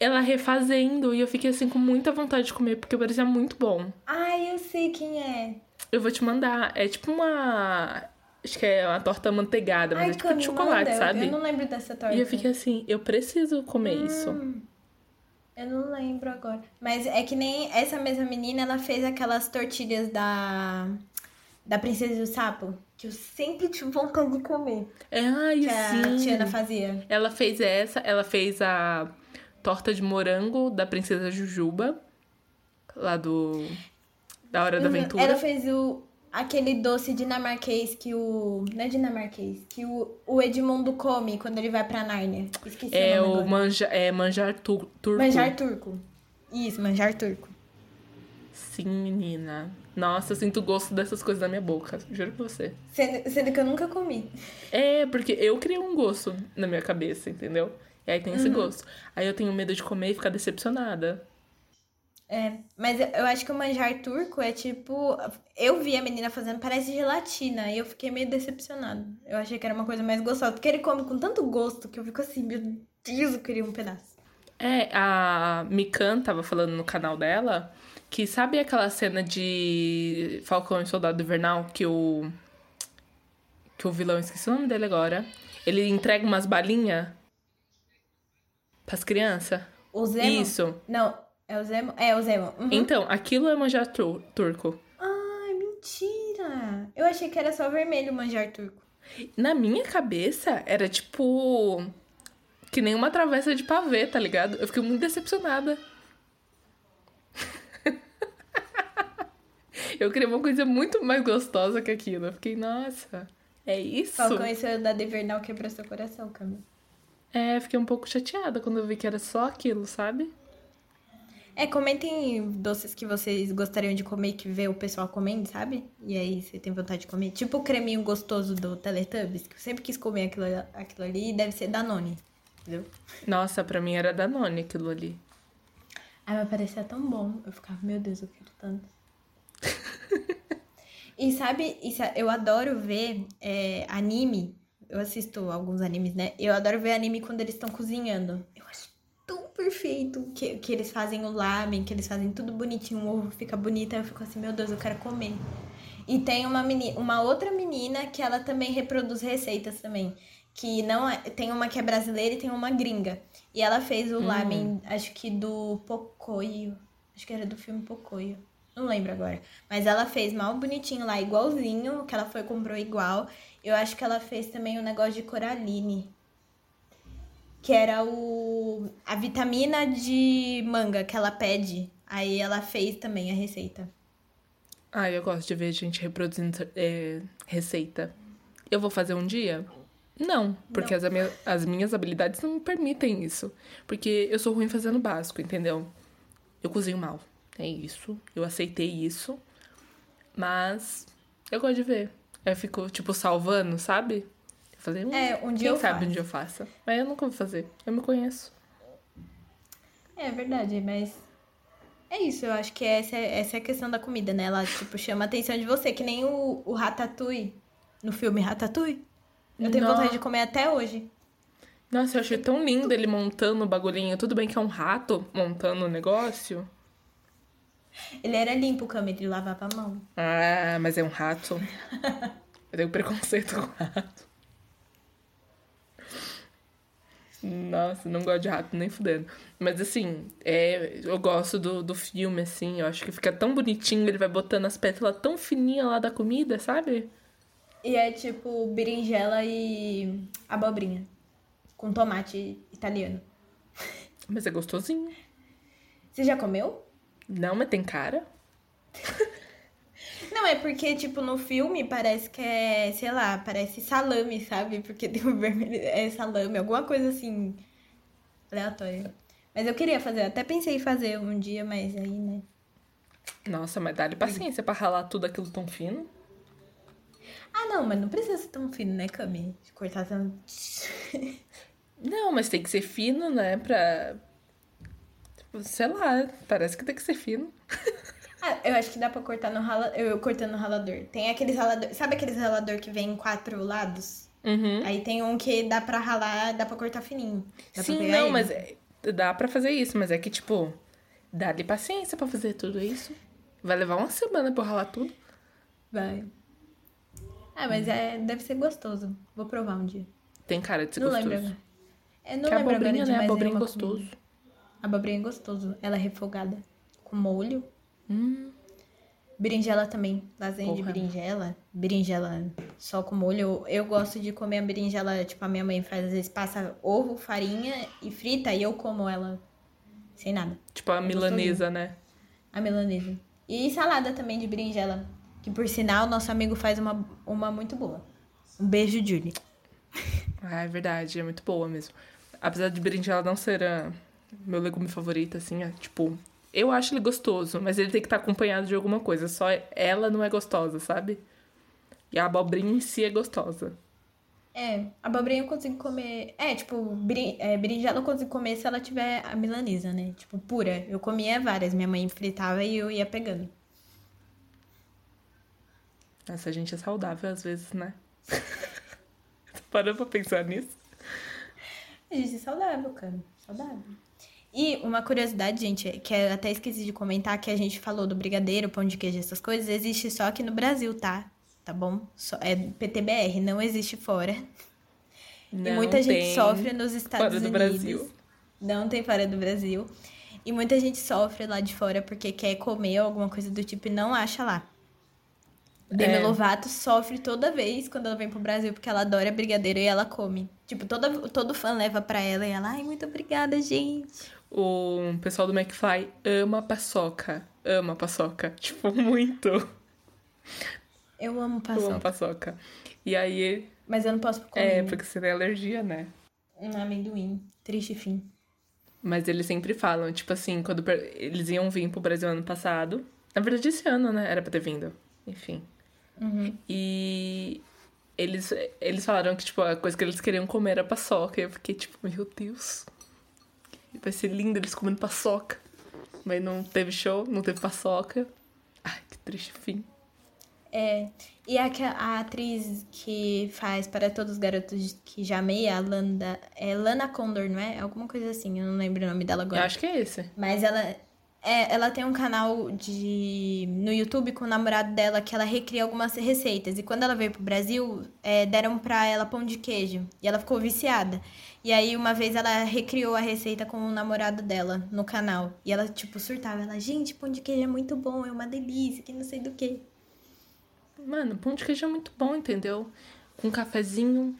Ela refazendo, e eu fiquei assim com muita vontade de comer, porque parecia muito bom. Ai, eu sei quem é. Eu vou te mandar. É tipo uma. Acho que é uma torta manteigada, mas Ai, é tipo de chocolate, manda. sabe? Eu não lembro dessa torta. E eu fiquei assim, eu preciso comer isso. Eu não lembro agora. Mas é que nem essa mesma menina, ela fez aquelas tortilhas da. Da Princesa do Sapo. Que eu sempre tive vontade de comer. É, ai, Que a sim. Tiana fazia. Ela fez essa, ela fez a torta de morango da Princesa Jujuba, lá do. Da Hora da Aventura. Ela fez o. Aquele doce dinamarquês que o. Não é dinamarquês. Que o, o Edmundo come quando ele vai pra Nárnia. Esqueci É o o manja, é manjar tu, turco. Manjar turco. Isso, manjar turco. Sim, menina. Nossa, eu sinto o gosto dessas coisas na minha boca. Juro pra você. Sendo, sendo que eu nunca comi. É, porque eu criei um gosto na minha cabeça, entendeu? E aí tem esse Uhum. gosto. Aí eu tenho medo de comer e ficar decepcionada. É, mas eu, acho que o manjar turco é tipo. Eu vi a menina fazendo, parece gelatina, e eu fiquei meio decepcionada. Eu achei que era uma coisa mais gostosa, porque ele come com tanto gosto que eu fico assim, meu Deus, eu queria um pedaço. É, a Mikan tava falando no canal dela que sabe aquela cena de Falcão e Soldado Invernal que o. que o vilão, esqueci o nome dele agora. Ele entrega umas balinhas pras crianças? O Zemo? Isso. Não, é o Zemo? É o Zemo. Uhum. Então, aquilo é manjar tur- turco. Ai, mentira! Eu achei que era só vermelho manjar turco. Na minha cabeça, era tipo. Que nem uma travessa de pavê, tá ligado? Eu fiquei muito decepcionada. Eu queria uma coisa muito mais gostosa que aquilo. Eu fiquei, nossa, é isso? Falcão e Soldado Invernal quebrou seu coração, Camila. É, fiquei um pouco chateada quando eu vi que era só aquilo, sabe? É, comentem doces que vocês gostariam de comer que vê o pessoal comendo, sabe? E aí você tem vontade de comer. Tipo o creminho gostoso do Teletubbies, que eu sempre quis comer aquilo, aquilo ali, deve ser Danone. Entendeu? Nossa, pra mim era Danone aquilo ali. Ai, mas parecia tão bom. Eu ficava, meu Deus, eu quero tanto. e sabe, isso, eu adoro ver é, anime. Eu assisto alguns animes, né? Eu adoro ver anime quando eles estão cozinhando. Eu acho perfeito que, que eles fazem o lamen, que eles fazem tudo bonitinho, o ovo fica bonito. Aí eu fico assim, meu Deus, eu quero comer. E tem uma, menina, uma outra menina que ela também reproduz receitas também. Que não é, tem uma que é brasileira e tem uma gringa. E ela fez o lamen, acho que do Pocoyo. Acho que era do filme Pocoyo. Não lembro agora. Mas ela fez mal bonitinho lá, igualzinho, que ela foi e comprou igual. Eu acho que ela fez também um negócio de coraline. Que era o a vitamina de manga que ela pede. Aí ela fez também a receita. Ah, eu gosto de ver gente reproduzindo é, receita. Eu vou fazer um dia? Não, porque As, minha- as minhas habilidades não me permitem isso. Porque eu sou ruim fazendo básico, entendeu? Eu cozinho mal. É isso. Eu aceitei isso. Mas eu gosto de ver. Eu fico, tipo, salvando, sabe? Fazer, hum, É, um dia quem eu sabe faço. um dia eu faça. Mas eu nunca vou fazer. Eu me conheço. É verdade, mas é isso, eu acho que essa, é- essa é a questão da comida, né? Ela, tipo, chama a atenção de você, que nem o, o Ratatouille, no filme Ratatouille. Eu tenho Nossa. vontade de comer até hoje. Nossa, eu achei tão lindo ele montando o bagulhinho. Tudo bem que é um rato montando o negócio. Ele era limpo, Cami, ele lavava a mão. Ah, mas é um rato. Eu tenho preconceito com rato. Nossa, não gosto de rato nem fudendo. Mas assim, é, eu gosto do, do filme, assim. Eu acho que fica tão bonitinho, ele vai botando as pétalas tão fininhas lá da comida, sabe? E é tipo berinjela e abobrinha. Com tomate italiano. Mas é gostosinho. Você já comeu? Não, mas tem cara. Não, é porque, tipo, no filme parece que é, sei lá, parece salame, sabe? Porque tem o vermelho, é salame, alguma coisa assim, aleatória. Mas eu queria fazer, até pensei em fazer um dia, mas aí, né? Nossa, mas dá-lhe paciência pra ralar tudo aquilo tão fino. Ah, não, mas não precisa ser tão fino, né, Cami? De cortar tanto. Não, mas tem que ser fino, né? Pra. Sei lá, parece que tem que ser fino. Ah, eu acho que dá pra cortar no ralador. Eu cortando no ralador. Tem aqueles ralador. Sabe aqueles ralador que vem em quatro lados? Uhum. Aí tem um que dá pra ralar, dá pra cortar fininho. Dá Sim, não, ele. mas é- dá pra fazer isso, mas é que, tipo, dá-lhe paciência pra fazer tudo isso. Vai levar uma semana pra eu ralar tudo. Vai. Ah, mas é, deve ser gostoso. Vou provar um dia. Tem cara de ser não gostoso. lembro agora. Eu não que lembro agora abobrinha, de né? Abobrinha é gostoso. comida. Abobrinha é gostoso. Ela é refogada. Com molho. Hum, Berinjela também. Lasanha de Porra. berinjela. Berinjela só com molho. Eu, eu gosto de comer a berinjela, tipo, a minha mãe faz, às vezes passa ovo, farinha e frita, e eu como ela sem nada. tipo a milanesa, né? A milanesa. E salada também de berinjela. Que por sinal, nosso amigo faz uma, uma muito boa. Um beijo, Julie. Ah, é verdade, é muito boa mesmo. Apesar de berinjela não ser ah, meu legume favorito, assim, é, tipo, eu acho ele gostoso, mas ele tem que estar acompanhado de alguma coisa. Só ela não é gostosa, sabe? E a abobrinha em si é gostosa. É, abobrinha eu consigo comer. É, tipo, beri- é, berinjela eu consigo comer se ela tiver a milanesa, né? Tipo, pura. Eu comia várias. Minha mãe fritava e eu ia pegando. Essa gente é saudável às vezes, né? Parando pra pensar nisso. A gente é saudável, cara. Saudável. E uma curiosidade, gente, que eu até esqueci de comentar, que a gente falou do brigadeiro, pão de queijo, essas coisas, existe só aqui no Brasil, tá? Tá bom? Só, é PTBR, não existe fora. e Não muita gente sofre nos Estados fora do Unidos. Brasil. Não tem fora do Brasil. E muita gente sofre lá de fora porque quer comer alguma coisa do tipo e não acha lá. Demi É. Lovato sofre toda vez quando ela vem pro Brasil porque ela adora brigadeiro e ela come. Tipo, toda, todo fã leva pra ela e ela, ai, muito obrigada, gente. O pessoal do McFly ama paçoca. Ama paçoca. Tipo, muito. Eu amo Eu amo paçoca, paçoca. E aí, mas eu não posso comer é, porque você tem alergia, né? um amendoim. Triste fim. Mas eles sempre falam, tipo assim, quando eles iam vir pro Brasil ano passado. Na verdade, esse ano, né? Era pra ter vindo. Enfim. Uhum. E eles, eles falaram que, tipo, a coisa que eles queriam comer era paçoca. E eu fiquei, tipo, meu Deus. Vai ser lindo eles comendo paçoca. Mas não teve show, não teve paçoca. Ai, que triste fim. É, e a, que- a atriz que faz para todos os garotos que já amei, a Landa, é Lana Condor, não é? Alguma coisa assim, eu não lembro o nome dela Eu agora. acho que é esse. Mas ela, é, ela tem um canal de no YouTube com o namorado dela que ela recria algumas receitas. E quando ela veio pro Brasil, é, deram pra ela pão de queijo. E ela ficou viciada. E aí, uma vez, ela recriou a receita com o namorado dela no canal. E ela, tipo, surtava. Ela, gente, pão de queijo é muito bom, é uma delícia, que não sei do que. Mano, pão de queijo é muito bom, entendeu? Com um cafezinho.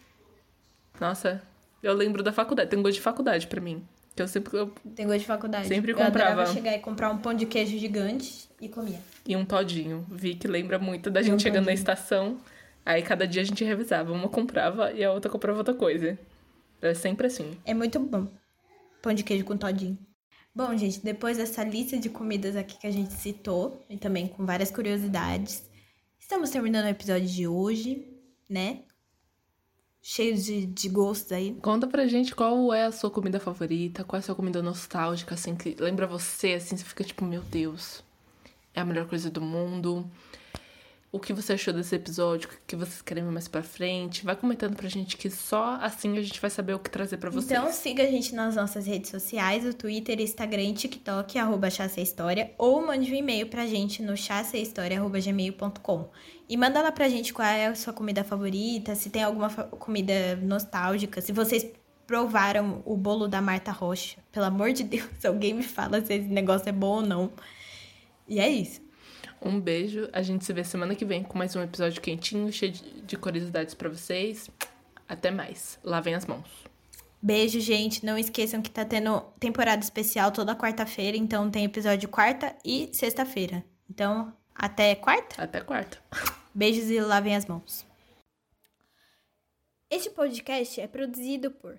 Nossa, eu lembro da faculdade. Tem gosto de faculdade pra mim. Que eu sempre. Eu... Tem gosto de faculdade. Sempre Eu comprava. chegar e comprar um pão de queijo gigante e comia. E um todinho. Vi que lembra muito da gente um chegando na todinho. estação. Aí cada dia a gente revisava. Uma comprava e a outra comprava outra coisa. Era sempre assim. É muito bom. Pão de queijo com todinho. Bom, gente, depois dessa lista de comidas aqui que a gente citou, e também com várias curiosidades, estamos terminando o episódio de hoje, né? Cheios de, de gostos aí. Conta pra gente qual é a sua comida favorita, qual é a sua comida nostálgica, assim, que lembra você, assim, você fica tipo, meu Deus, é a melhor coisa do mundo. O que você achou desse episódio, o que vocês querem ver mais pra frente. Vai comentando pra gente que só assim a gente vai saber o que trazer pra vocês. Então siga a gente nas nossas redes sociais, o Twitter, Instagram TikTok, arroba História, ou mande um e-mail pra gente no chassehistoria.gmail.com. E manda lá pra gente qual é a sua comida favorita, se tem alguma comida nostálgica, se vocês provaram o bolo da Marta Rocha. Pelo amor de Deus, alguém me fala se esse negócio é bom ou não. E é isso. Um beijo. A gente se vê semana que vem com mais um episódio quentinho, cheio de curiosidades para vocês. Até mais. Lavem as mãos. Beijo, gente. Não esqueçam que tá tendo temporada especial toda quarta-feira, então tem episódio quarta e sexta-feira. Então, até quarta? Até quarta. Beijos e lavem as mãos. Este podcast é produzido por